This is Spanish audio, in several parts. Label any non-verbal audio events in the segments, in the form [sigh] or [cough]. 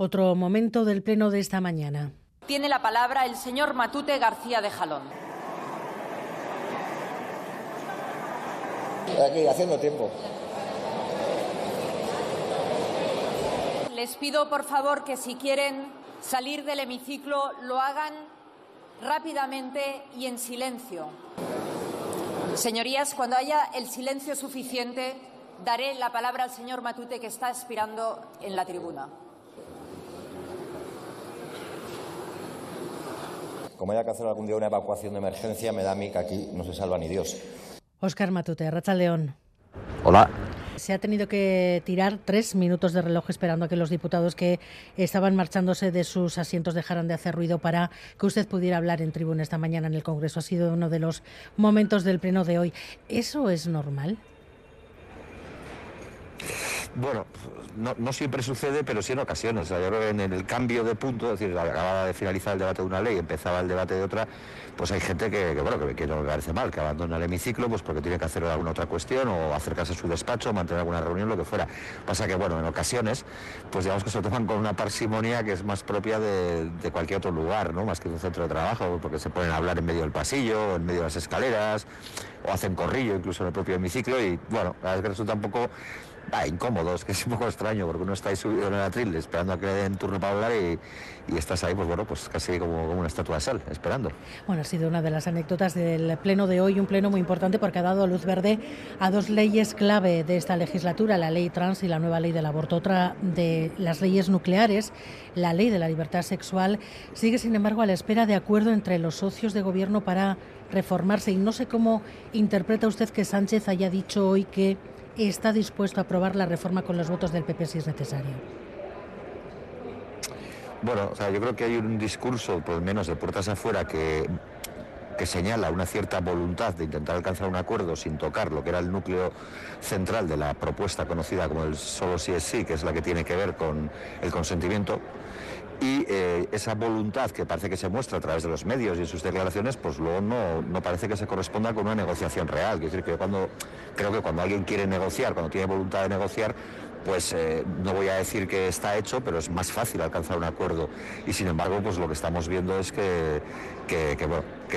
Otro momento del pleno de esta mañana. Tiene la palabra el señor Matute García de Jalón. Aquí, haciendo tiempo. Les pido, por favor, que si quieren salir del hemiciclo lo hagan rápidamente y en silencio. Señorías, cuando haya el silencio suficiente, daré la palabra al señor Matute, que está expirando en la tribuna. Como haya que hacer algún día una evacuación de emergencia, me da a mí que aquí no se salva ni Dios. Óscar Matute, Racha León. Hola. Se ha tenido que tirar tres minutos de reloj esperando a que los diputados que estaban marchándose de sus asientos dejaran de hacer ruido para que usted pudiera hablar en tribuna esta mañana en el Congreso. Ha sido uno de los momentos del pleno de hoy. ¿Eso es normal? Bueno, no, siempre sucede, pero sí en ocasiones. yo creo que en el cambio de punto, es decir, acababa de finalizar el debate de una ley, empezaba el debate de otra, pues hay gente que, bueno, que, no le parece mal, que abandona el hemiciclo, pues porque tiene que hacer alguna otra cuestión o acercarse a su despacho, mantener alguna reunión, lo que fuera. Pasa que, bueno, en ocasiones, pues digamos que se lo toman con una parsimonia que es más propia de, cualquier otro lugar, ¿no? Más que de un centro de trabajo, porque se ponen a hablar en medio del pasillo, en medio de las escaleras, o hacen corrillo incluso en el propio hemiciclo, y bueno, la verdad es que resulta un poco ah, incómodos, [laughs] que es un poco extraño, porque uno está ahí subido en el atril esperando a que le den turno para hablar y, estás ahí, pues bueno, pues casi como, una estatua de sal, esperando. Bueno, ha sido una de las anécdotas del pleno de hoy, un pleno muy importante porque ha dado luz verde a dos leyes clave de esta legislatura, la ley trans y la nueva ley del aborto. Otra de las leyes nucleares, la ley de la libertad sexual, sigue sin embargo a la espera de acuerdo entre los socios de gobierno para reformarse. Y no sé cómo interpreta usted que Sánchez haya dicho hoy que está dispuesto a aprobar la reforma con los votos del PP si es necesario. Bueno, yo creo que hay un discurso, por lo menos de puertas afuera, que, que señala una cierta voluntad de intentar alcanzar un acuerdo sin tocar lo que era el núcleo central de la propuesta conocida como el solo sí es sí, que es la que tiene que ver con el consentimiento y eh, esa voluntad que parece que se muestra a través de los medios y en sus declaraciones, pues luego no, no parece que se corresponda con una negociación real. Es decir, que cuando, creo que cuando alguien quiere negociar, cuando tiene voluntad de negociar, pues eh, no voy a decir que está hecho, pero es más fácil alcanzar un acuerdo. Y sin embargo, pues lo que estamos viendo es que, que, que,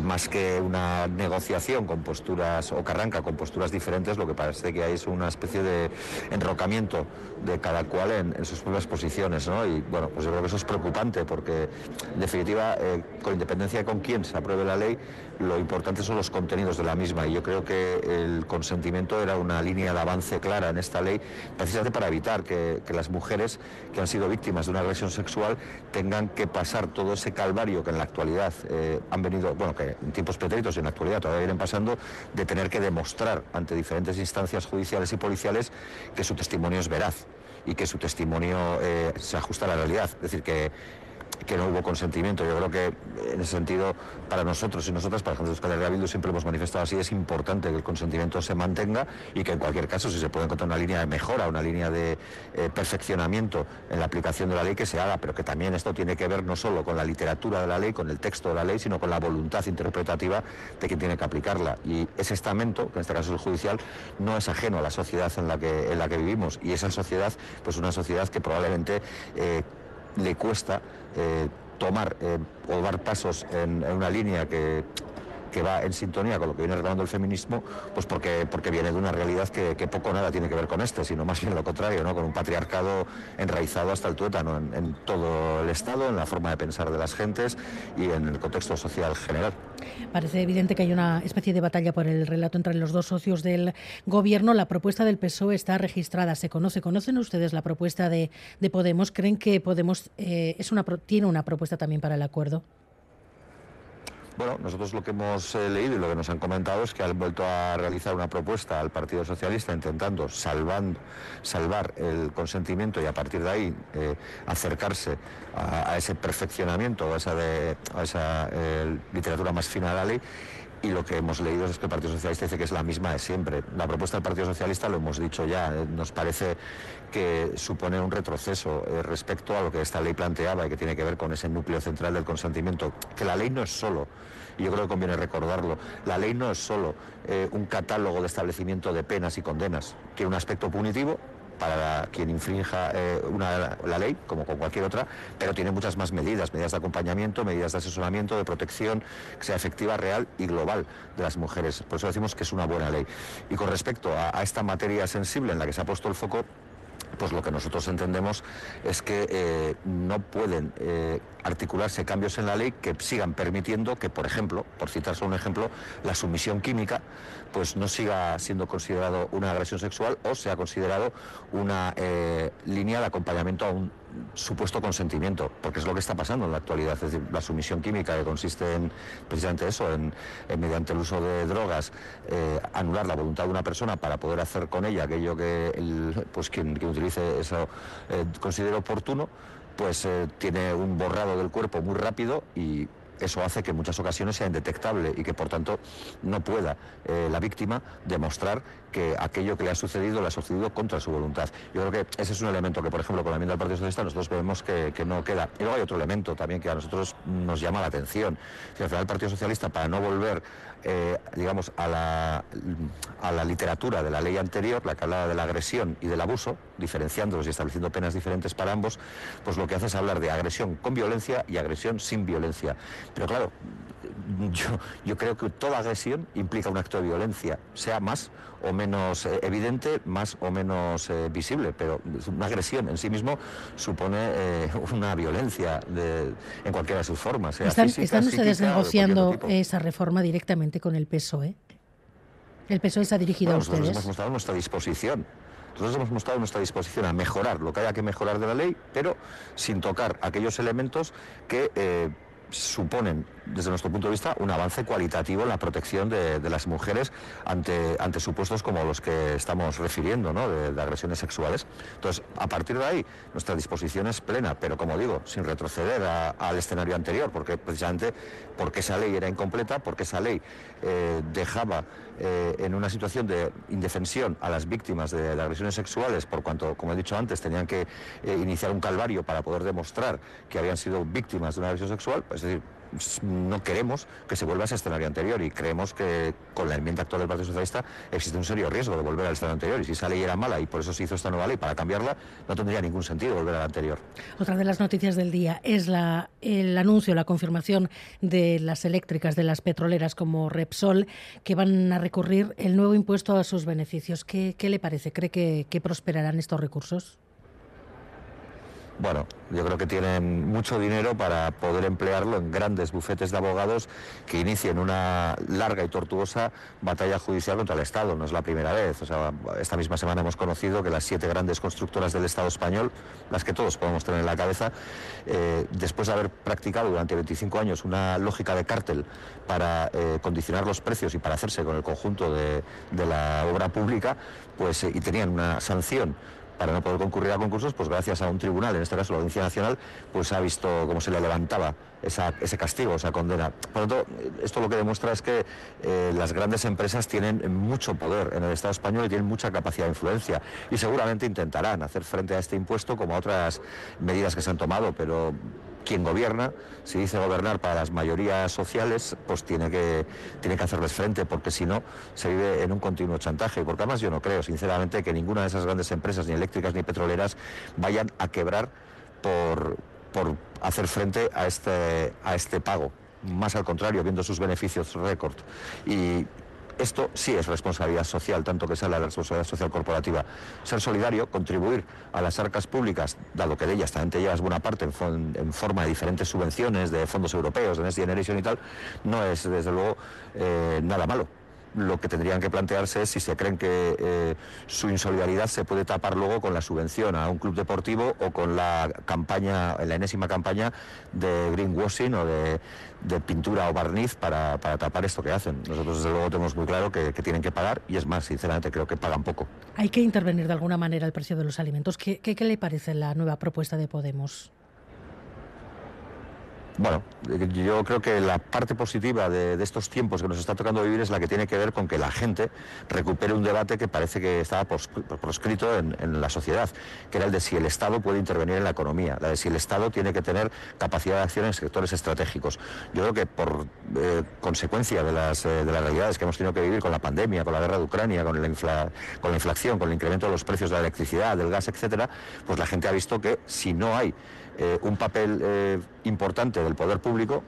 más que una negociación con posturas, o que arranca con posturas diferentes, lo que parece que hay es una especie de enrocamiento de cada cual en, sus propias posiciones. ¿no? Y bueno, pues yo creo que eso es preocupante porque, en definitiva, eh, con independencia de con quién se apruebe la ley, lo importante son los contenidos de la misma. Y yo creo que el consentimiento era una línea de avance clara en esta ley, precisamente para evitar que, las mujeres que han sido víctimas de una agresión sexual tengan que pasar todo ese calvario que en la actualidad eh, han venido, bueno, que en tiempos pretéritos y en la actualidad todavía vienen pasando, de tener que demostrar ante diferentes instancias judiciales y policiales que su testimonio es veraz y que su testimonio eh, se ajusta a la realidad. Es decir, que que no hubo consentimiento. Yo creo que en ese sentido, para nosotros y nosotras, para gente de Euskal siempre hemos manifestado así, es importante que el consentimiento se mantenga y que en cualquier caso, si se puede encontrar una línea de mejora, una línea de eh, perfeccionamiento en la aplicación de la ley, que se haga, pero que también esto tiene que ver no solo con la literatura de la ley, con el texto de la ley, sino con la voluntad interpretativa de quien tiene que aplicarla. Y ese estamento, que en este caso es el judicial, no es ajeno a la sociedad en la que, en la que vivimos. Y esa sociedad, pues una sociedad que probablemente eh, le cuesta tomar eh, o dar pasos en, una línea que que va en sintonía con lo que viene reclamando el feminismo, pues porque, porque viene de una realidad que, poco o nada tiene que ver con este, sino más bien lo contrario, ¿no? con un patriarcado enraizado hasta el tuétano en, en todo el Estado, en la forma de pensar de las gentes y en el contexto social general. Parece evidente que hay una especie de batalla por el relato entre los dos socios del Gobierno. La propuesta del PSOE está registrada, se conoce. ¿Conocen ustedes la propuesta de, de Podemos? ¿Creen que Podemos eh, es una, tiene una propuesta también para el acuerdo? Bueno, nosotros lo que hemos eh, leído y lo que nos han comentado es que han vuelto a realizar una propuesta al Partido Socialista intentando salvar el consentimiento y a partir de ahí eh, acercarse a, ese perfeccionamiento, a esa eh, literatura más fina de la ley y lo que hemos leído es que el Partido Socialista dice que es la misma de siempre. La propuesta del Partido Socialista, lo hemos dicho ya, eh, nos parece que supone un retroceso eh, respecto a lo que esta ley planteaba y que tiene que ver con ese núcleo central del consentimiento, que la ley no es solo, y yo creo que conviene recordarlo, la ley no es solo eh, un catálogo de establecimiento de penas y condenas, tiene un aspecto punitivo, para quien infrinja eh, la ley, como con cualquier otra, pero tiene muchas más medidas, medidas de acompañamiento, medidas de asesoramiento, de protección, que sea efectiva, real y global de las mujeres. Por eso decimos que es una buena ley. Y con respecto a esta materia sensible en la que se ha puesto el foco, pues lo que nosotros entendemos es que eh, no pueden eh, articularse cambios en la ley que sigan permitiendo que, por ejemplo, por citar solo un ejemplo, la sumisión química pues no siga siendo considerado una agresión sexual o sea considerado una eh, línea de acompañamiento a un supuesto consentimiento, porque es lo que está pasando en la actualidad. Es decir, la sumisión química que consiste en precisamente eso, en, mediante el uso de drogas, eh, anular la voluntad de una persona para poder hacer con ella aquello que pues quien, utilice eso eh, considere oportuno, pues eh, tiene un borrado del cuerpo muy rápido y eso hace que en muchas ocasiones sea indetectable y que por tanto no pueda eh, la víctima demostrar que aquello que le ha sucedido le ha sucedido contra su voluntad. Yo creo que ese es un elemento que, por ejemplo, con la enmienda del Partido Socialista nosotros vemos que, no queda. Y luego hay otro elemento también que a nosotros nos llama la atención. Que al final el Partido Socialista, para no volver eh, digamos, a la, a la literatura de la ley anterior, la que hablaba de la agresión y del abuso, diferenciándolos y estableciendo penas diferentes para ambos, pues lo que hace es hablar de agresión con violencia y agresión sin violencia. Pero claro, yo, yo creo que toda agresión implica un acto de violencia, sea más o menos eh, evidente, más o menos eh, visible, pero una agresión en sí mismo supone eh, una violencia en cualquiera de sus formas. ¿Están, ustedes negociando esa reforma directamente con el PSOE? ¿El PSOE se ha dirigido a ustedes? Nosotros hemos mostrado nuestra disposición. Nosotros hemos mostrado nuestra disposición a mejorar lo que haya que mejorar de la ley, pero sin tocar aquellos elementos que suponen, desde nuestro punto de vista, un avance cualitativo en la protección de, las mujeres ante, ante supuestos como los que estamos refiriendo, ¿no? de, agresiones sexuales. Entonces, a partir de ahí, nuestra disposición es plena, pero como digo, sin retroceder al escenario anterior, porque precisamente porque esa ley era incompleta, porque esa ley eh, dejaba eh, en una situación de indefensión a las víctimas de, agresiones sexuales, por cuanto, como he dicho antes, tenían que eh, iniciar un calvario para poder demostrar que habían sido víctimas de una agresión sexual, es decir, no queremos que se vuelva a ese escenario anterior y creemos que con la enmienda actual del Partido Socialista existe un serio riesgo de volver al escenario anterior y si esa ley era mala y por eso se hizo esta nueva ley para cambiarla, no tendría ningún sentido volver a la anterior. Otra de las noticias del día es la, el anuncio, la confirmación de las eléctricas, de las petroleras como Repsol, que van a recurrir el nuevo impuesto a sus beneficios. ¿Qué, le parece? ¿Cree que prosperarán estos recursos? Bueno, yo creo que tienen mucho dinero para poder emplearlo en grandes bufetes de abogados que inicien una larga y tortuosa batalla judicial contra el Estado. No es la primera vez. O sea, esta misma semana hemos conocido que las siete grandes constructoras del Estado español, las que todos podemos tener en la cabeza, eh, después de haber practicado durante 25 años una lógica de cártel para eh, condicionar los precios y para hacerse con el conjunto de, la obra pública, pues eh, y tenían una sanción para no poder concurrir a concursos, pues gracias a un tribunal, en este caso la Audiencia Nacional, pues ha visto cómo se le levantaba ese castigo, esa condena. Por lo tanto, esto lo que demuestra es que eh, las grandes empresas tienen mucho poder en el Estado español y tienen mucha capacidad de influencia y seguramente intentarán hacer frente a este impuesto como a otras medidas que se han tomado, pero quien gobierna, si dice gobernar para las mayorías sociales, pues tiene que, tiene que hacerles frente, porque si no, se vive en un continuo chantaje. Porque además yo no creo, sinceramente, que ninguna de esas grandes empresas, ni eléctricas ni petroleras, vayan a quebrar por, por hacer frente a este, a este pago. Más al contrario, viendo sus beneficios récord. Y esto sí es responsabilidad social, tanto que sea la responsabilidad social corporativa. Ser solidario, contribuir a las arcas públicas, dado que de ellas también te llevas buena parte en, forma de diferentes subvenciones, de fondos europeos, de Next Generation y tal, no es desde luego eh, nada malo lo que tendrían que plantearse es si se creen que eh, su insolidaridad se puede tapar luego con la subvención a un club deportivo o con la campaña, la enésima campaña de greenwashing o de, pintura o barniz para, tapar esto que hacen. Nosotros desde luego tenemos muy claro que, tienen que pagar y es más, sinceramente creo que pagan poco. Hay que intervenir de alguna manera el precio de los alimentos. qué le parece la nueva propuesta de Podemos? Bueno, yo creo que la parte positiva de, estos tiempos que nos está tocando vivir es la que tiene que ver con que la gente recupere un debate que parece que estaba proscrito en, la sociedad, que era el de si el Estado puede intervenir en la economía, la de si el Estado tiene que tener capacidad de acción en sectores estratégicos. Yo creo que por eh, consecuencia de las, eh, de las realidades que hemos tenido que vivir con la pandemia, con la guerra de Ucrania, con la, con la inflación, con el incremento de los precios de la electricidad, del gas, etcétera, pues la gente ha visto que si no hay eh, un papel importante del poder público,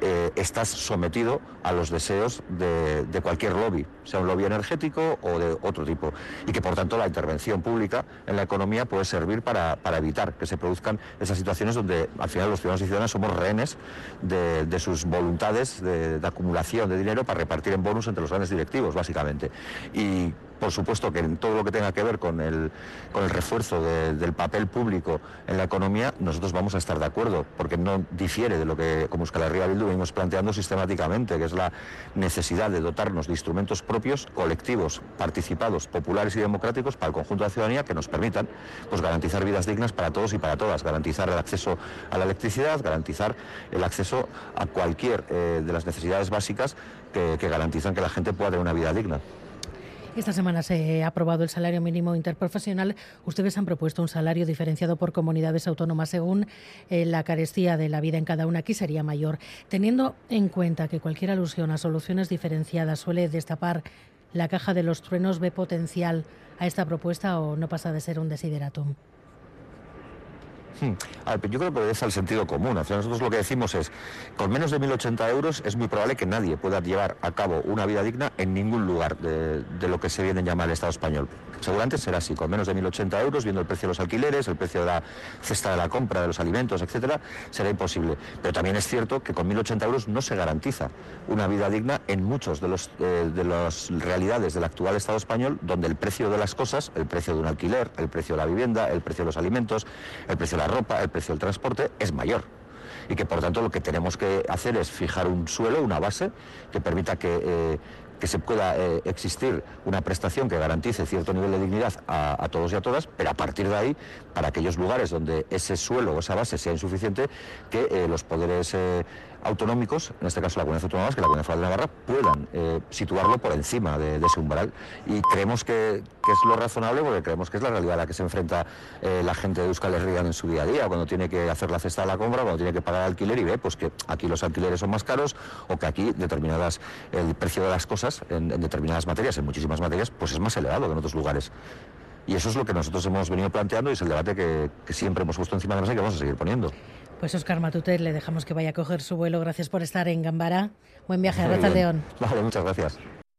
eh, estás sometido a los deseos de, cualquier lobby, sea un lobby energético o de otro tipo, y que por tanto la intervención pública en la economía puede servir para, evitar que se produzcan esas situaciones donde al final los ciudadanos y ciudadanas somos rehenes de, sus voluntades de, acumulación de dinero para repartir en bonus entre los grandes directivos, básicamente. Y por supuesto que en todo lo que tenga que ver con el, con el refuerzo del papel público en la economía, nosotros vamos a estar de acuerdo, porque no difiere de lo que como Euskal Herria Bildu venimos planteando sistemáticamente, que es la necesidad de dotarnos de instrumentos propios, colectivos, participados, populares y democráticos para el conjunto de la ciudadanía que nos permitan pues, garantizar vidas dignas para todos y para todas, garantizar el acceso a la electricidad, garantizar el acceso a cualquier eh, de las necesidades básicas que, que garantizan que la gente pueda tener una vida digna. Esta semana se ha aprobado el salario mínimo interprofesional. Ustedes han propuesto un salario diferenciado por comunidades autónomas según eh, la carestía de la vida en cada una. Aquí sería mayor. Teniendo en cuenta que cualquier alusión a soluciones diferenciadas suele destapar la caja de los truenos, ¿ve potencial a esta propuesta o no pasa de ser un desideratum? Hmm. yo creo que obedece al sentido común. nosotros lo que decimos es, con menos de 1.080 euros es muy probable que nadie pueda llevar a cabo una vida digna en ningún lugar de, de lo que se viene a llamar el Estado español. Seguramente será así, con menos de 1.080 euros, viendo el precio de los alquileres, el precio de la cesta de la compra, de los alimentos, etcétera, será imposible. Pero también es cierto que con 1.080 euros no se garantiza una vida digna en muchos de, los, eh, de las realidades del actual Estado español, donde el precio de las cosas, el precio de un alquiler, el precio de la vivienda, el precio de los alimentos, el precio de la ropa, el precio del transporte, es mayor y que por tanto lo que tenemos que hacer es fijar un suelo, una base que permita que eh, que se pueda eh, existir una prestación que garantice cierto nivel de dignidad a, todos y a todas, pero a partir de ahí, para aquellos lugares donde ese suelo o esa base sea insuficiente, que eh, los poderes eh, autonómicos, en este caso la Comunidad Autónoma que la Comunidad Federal de Navarra, puedan situarlo por encima de, ese umbral. Y creemos que, es lo razonable porque creemos que es la realidad a la que se enfrenta la gente de Euskal Herria en su día a día, cuando tiene que hacer la cesta de la compra, cuando tiene que pagar alquiler y ve pues que aquí los alquileres son más caros o que aquí determinadas el precio de las cosas en, determinadas materias, en muchísimas materias, pues es más elevado que en otros lugares. Y eso es lo que nosotros hemos venido planteando y es el debate que, siempre hemos puesto encima de la mesa y que vamos a seguir poniendo. Pues Oscar Matute, le dejamos que vaya a coger su vuelo. Gracias por estar en Gambara. Buen viaje a León. Vale, muchas gracias.